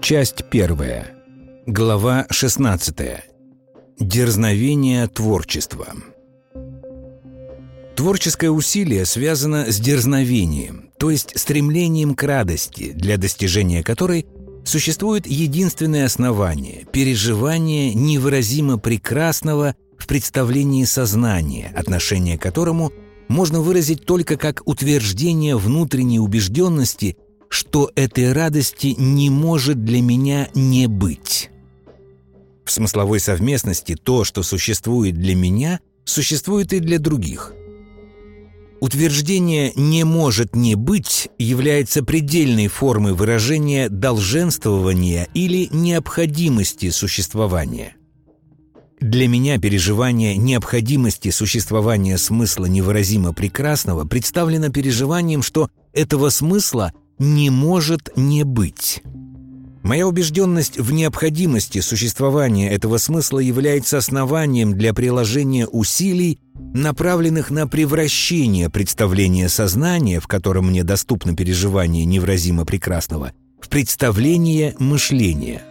Часть первая. Глава 16. Дерзновение творчества. Творческое усилие связано с дерзновением, то есть стремлением к радости, для достижения которой существует единственное основание – переживание невыразимо прекрасного в представлении сознания, отношение к которому можно выразить только как утверждение внутренней убежденности, что этой радости не может для меня не быть. В смысловой совместности то, что существует для меня, существует и для других – Утверждение «не может не быть» является предельной формой выражения долженствования или необходимости существования. Для меня переживание необходимости существования смысла невыразимо прекрасного представлено переживанием, что этого смысла не может не быть. Моя убежденность в необходимости существования этого смысла является основанием для приложения усилий, направленных на превращение представления сознания, в котором мне доступно переживание невразимо прекрасного, в представление мышления.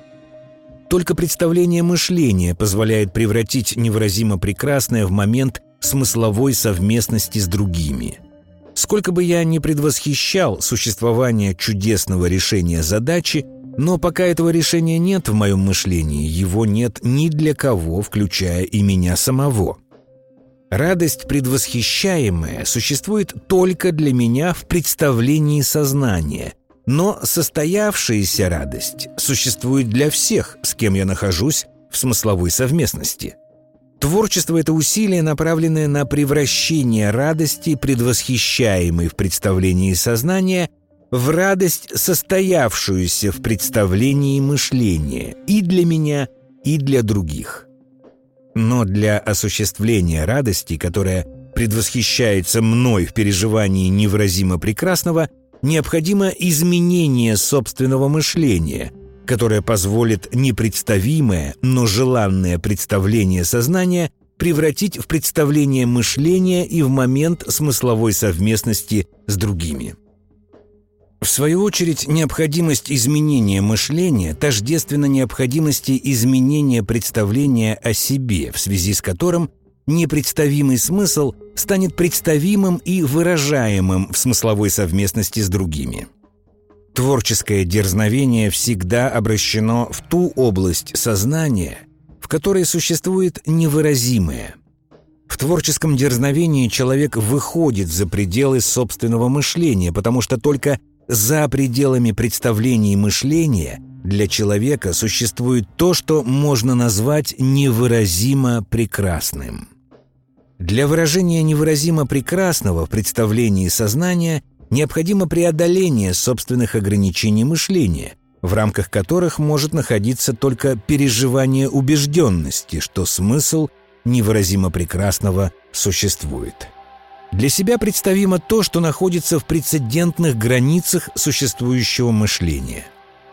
Только представление мышления позволяет превратить невыразимо прекрасное в момент смысловой совместности с другими – Сколько бы я ни предвосхищал существование чудесного решения задачи, но пока этого решения нет в моем мышлении, его нет ни для кого, включая и меня самого. Радость предвосхищаемая существует только для меня в представлении сознания, но состоявшаяся радость существует для всех, с кем я нахожусь в смысловой совместности. Творчество — это усилие, направленное на превращение радости, предвосхищаемой в представлении сознания — в радость, состоявшуюся в представлении мышления и для меня, и для других. Но для осуществления радости, которая предвосхищается мной в переживании невыразимо прекрасного, необходимо изменение собственного мышления, которое позволит непредставимое, но желанное представление сознания превратить в представление мышления и в момент смысловой совместности с другими. В свою очередь, необходимость изменения мышления тождественна необходимости изменения представления о себе, в связи с которым непредставимый смысл станет представимым и выражаемым в смысловой совместности с другими. Творческое дерзновение всегда обращено в ту область сознания, в которой существует невыразимое. В творческом дерзновении человек выходит за пределы собственного мышления, потому что только за пределами представлений мышления для человека существует то, что можно назвать невыразимо прекрасным. Для выражения невыразимо прекрасного в представлении сознания необходимо преодоление собственных ограничений мышления, в рамках которых может находиться только переживание убежденности, что смысл невыразимо прекрасного существует. Для себя представимо то, что находится в прецедентных границах существующего мышления.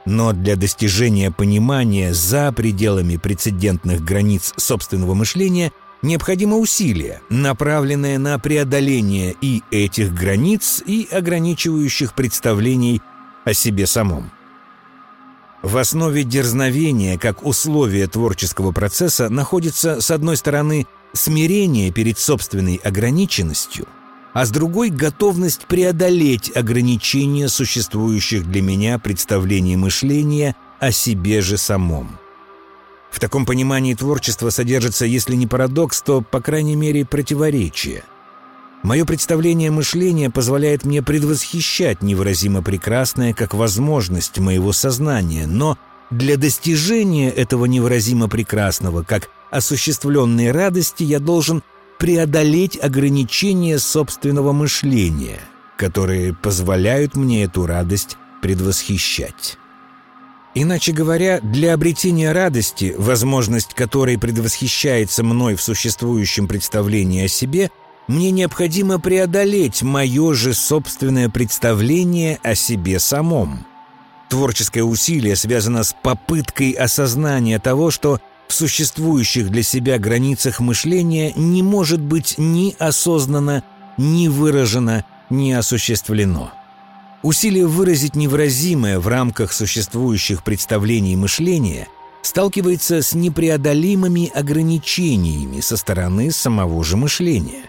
Но для достижения понимания за пределами прецедентных границ собственного мышления необходимо усилие, направленное на преодоление и этих границ, и ограничивающих представлений о себе самом. В основе дерзновения, как условия творческого процесса, находится, с одной стороны, смирение перед собственной ограниченностью, а с другой — готовность преодолеть ограничения существующих для меня представлений мышления о себе же самом. В таком понимании творчество содержится, если не парадокс, то, по крайней мере, противоречие. Мое представление мышления позволяет мне предвосхищать невыразимо прекрасное как возможность моего сознания, но для достижения этого невыразимо прекрасного, как осуществленной радости я должен преодолеть ограничения собственного мышления, которые позволяют мне эту радость предвосхищать. Иначе говоря, для обретения радости, возможность которой предвосхищается мной в существующем представлении о себе, мне необходимо преодолеть мое же собственное представление о себе самом. Творческое усилие связано с попыткой осознания того, что в существующих для себя границах мышления не может быть ни осознанно, ни выражено, ни осуществлено. Усилие выразить невыразимое в рамках существующих представлений мышления сталкивается с непреодолимыми ограничениями со стороны самого же мышления.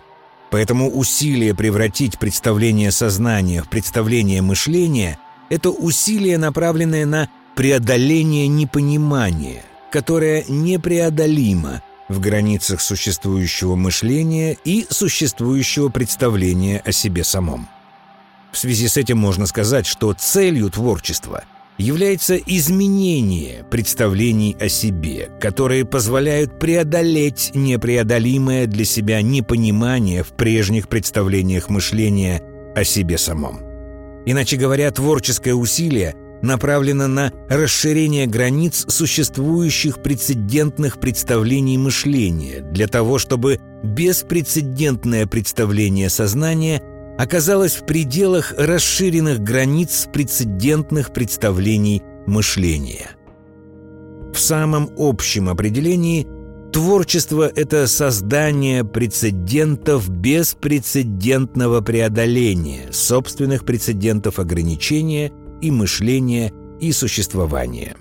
Поэтому усилие превратить представление сознания в представление мышления – это усилие, направленное на преодоление непонимания, которое непреодолимо в границах существующего мышления и существующего представления о себе самом. В связи с этим можно сказать, что целью творчества является изменение представлений о себе, которые позволяют преодолеть непреодолимое для себя непонимание в прежних представлениях мышления о себе самом. Иначе говоря, творческое усилие направлено на расширение границ существующих прецедентных представлений мышления для того, чтобы беспрецедентное представление сознания оказалась в пределах расширенных границ прецедентных представлений мышления. В самом общем определении творчество – это создание прецедентов беспрецедентного преодоления собственных прецедентов ограничения и мышления и существования –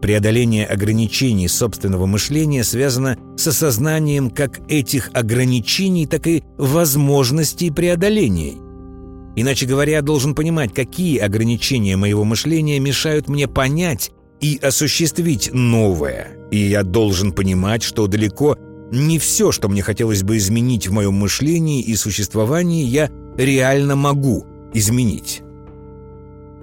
Преодоление ограничений собственного мышления связано с осознанием как этих ограничений, так и возможностей преодоления. Иначе говоря, я должен понимать, какие ограничения моего мышления мешают мне понять и осуществить новое. И я должен понимать, что далеко не все, что мне хотелось бы изменить в моем мышлении и существовании, я реально могу изменить.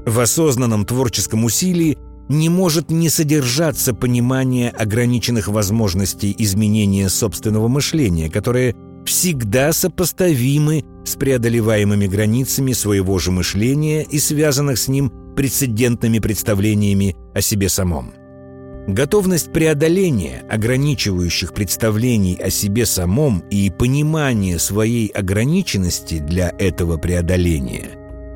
В осознанном творческом усилии не может не содержаться понимание ограниченных возможностей изменения собственного мышления, которые всегда сопоставимы с преодолеваемыми границами своего же мышления и связанных с ним прецедентными представлениями о себе самом. Готовность преодоления ограничивающих представлений о себе самом и понимание своей ограниченности для этого преодоления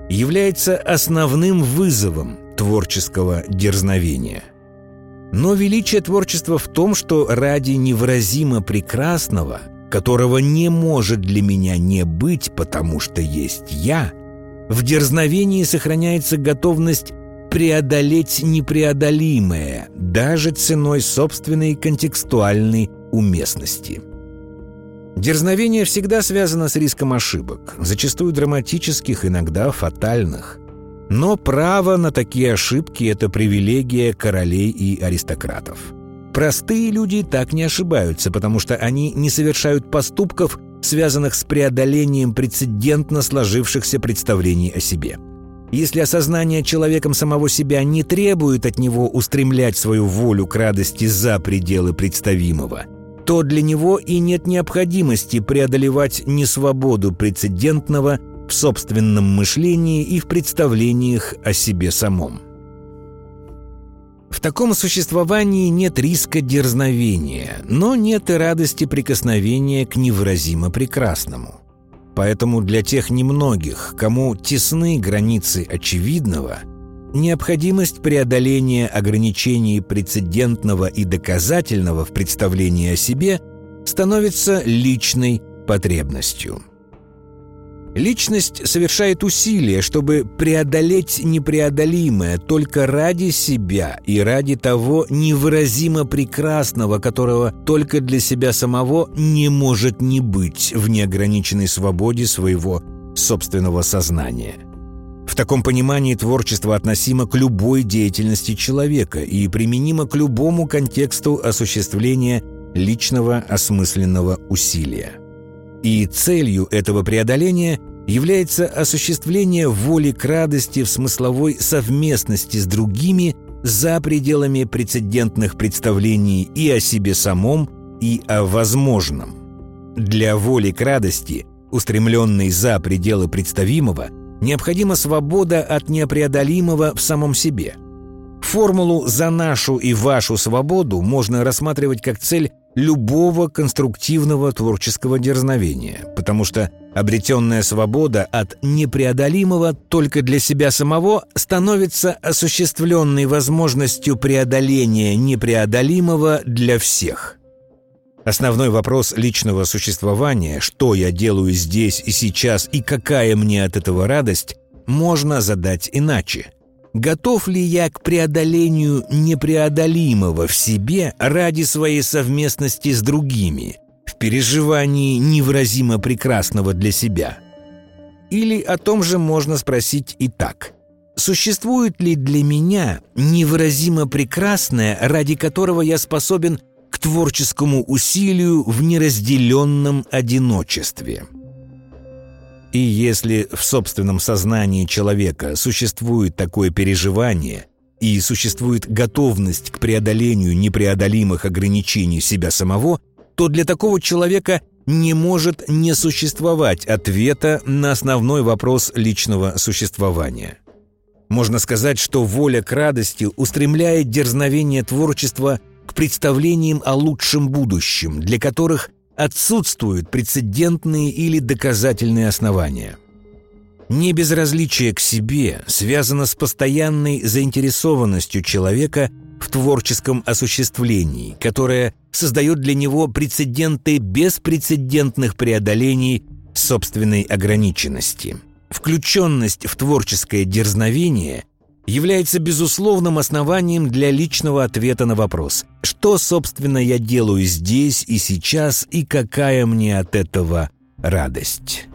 является основным вызовом, творческого дерзновения. Но величие творчества в том, что ради невыразимо прекрасного, которого не может для меня не быть, потому что есть я, в дерзновении сохраняется готовность преодолеть непреодолимое, даже ценой собственной контекстуальной уместности. Дерзновение всегда связано с риском ошибок, зачастую драматических, иногда фатальных. Но право на такие ошибки – это привилегия королей и аристократов. Простые люди так не ошибаются, потому что они не совершают поступков, связанных с преодолением прецедентно сложившихся представлений о себе. Если осознание человеком самого себя не требует от него устремлять свою волю к радости за пределы представимого, то для него и нет необходимости преодолевать несвободу прецедентного в собственном мышлении и в представлениях о себе самом. В таком существовании нет риска дерзновения, но нет и радости прикосновения к невыразимо прекрасному. Поэтому для тех немногих, кому тесны границы очевидного, необходимость преодоления ограничений прецедентного и доказательного в представлении о себе становится личной потребностью. Личность совершает усилия, чтобы преодолеть непреодолимое только ради себя и ради того невыразимо прекрасного, которого только для себя самого не может не быть в неограниченной свободе своего собственного сознания. В таком понимании творчество относимо к любой деятельности человека и применимо к любому контексту осуществления личного осмысленного усилия. И целью этого преодоления является осуществление воли к радости в смысловой совместности с другими за пределами прецедентных представлений и о себе самом, и о возможном. Для воли к радости, устремленной за пределы представимого, необходима свобода от непреодолимого в самом себе. Формулу «за нашу и вашу свободу» можно рассматривать как цель любого конструктивного творческого дерзновения, потому что обретенная свобода от непреодолимого только для себя самого становится осуществленной возможностью преодоления непреодолимого для всех. Основной вопрос личного существования, что я делаю здесь и сейчас и какая мне от этого радость, можно задать иначе. Готов ли я к преодолению непреодолимого в себе ради своей совместности с другими, в переживании невыразимо прекрасного для себя? Или о том же можно спросить и так. Существует ли для меня невыразимо прекрасное, ради которого я способен к творческому усилию в неразделенном одиночестве? И если в собственном сознании человека существует такое переживание и существует готовность к преодолению непреодолимых ограничений себя самого, то для такого человека не может не существовать ответа на основной вопрос личного существования. Можно сказать, что воля к радости устремляет дерзновение творчества к представлениям о лучшем будущем, для которых отсутствуют прецедентные или доказательные основания. Небезразличие к себе связано с постоянной заинтересованностью человека в творческом осуществлении, которое создает для него прецеденты беспрецедентных преодолений собственной ограниченности. Включенность в творческое дерзновение является безусловным основанием для личного ответа на вопрос «Что, собственно, я делаю здесь и сейчас, и какая мне от этого радость?»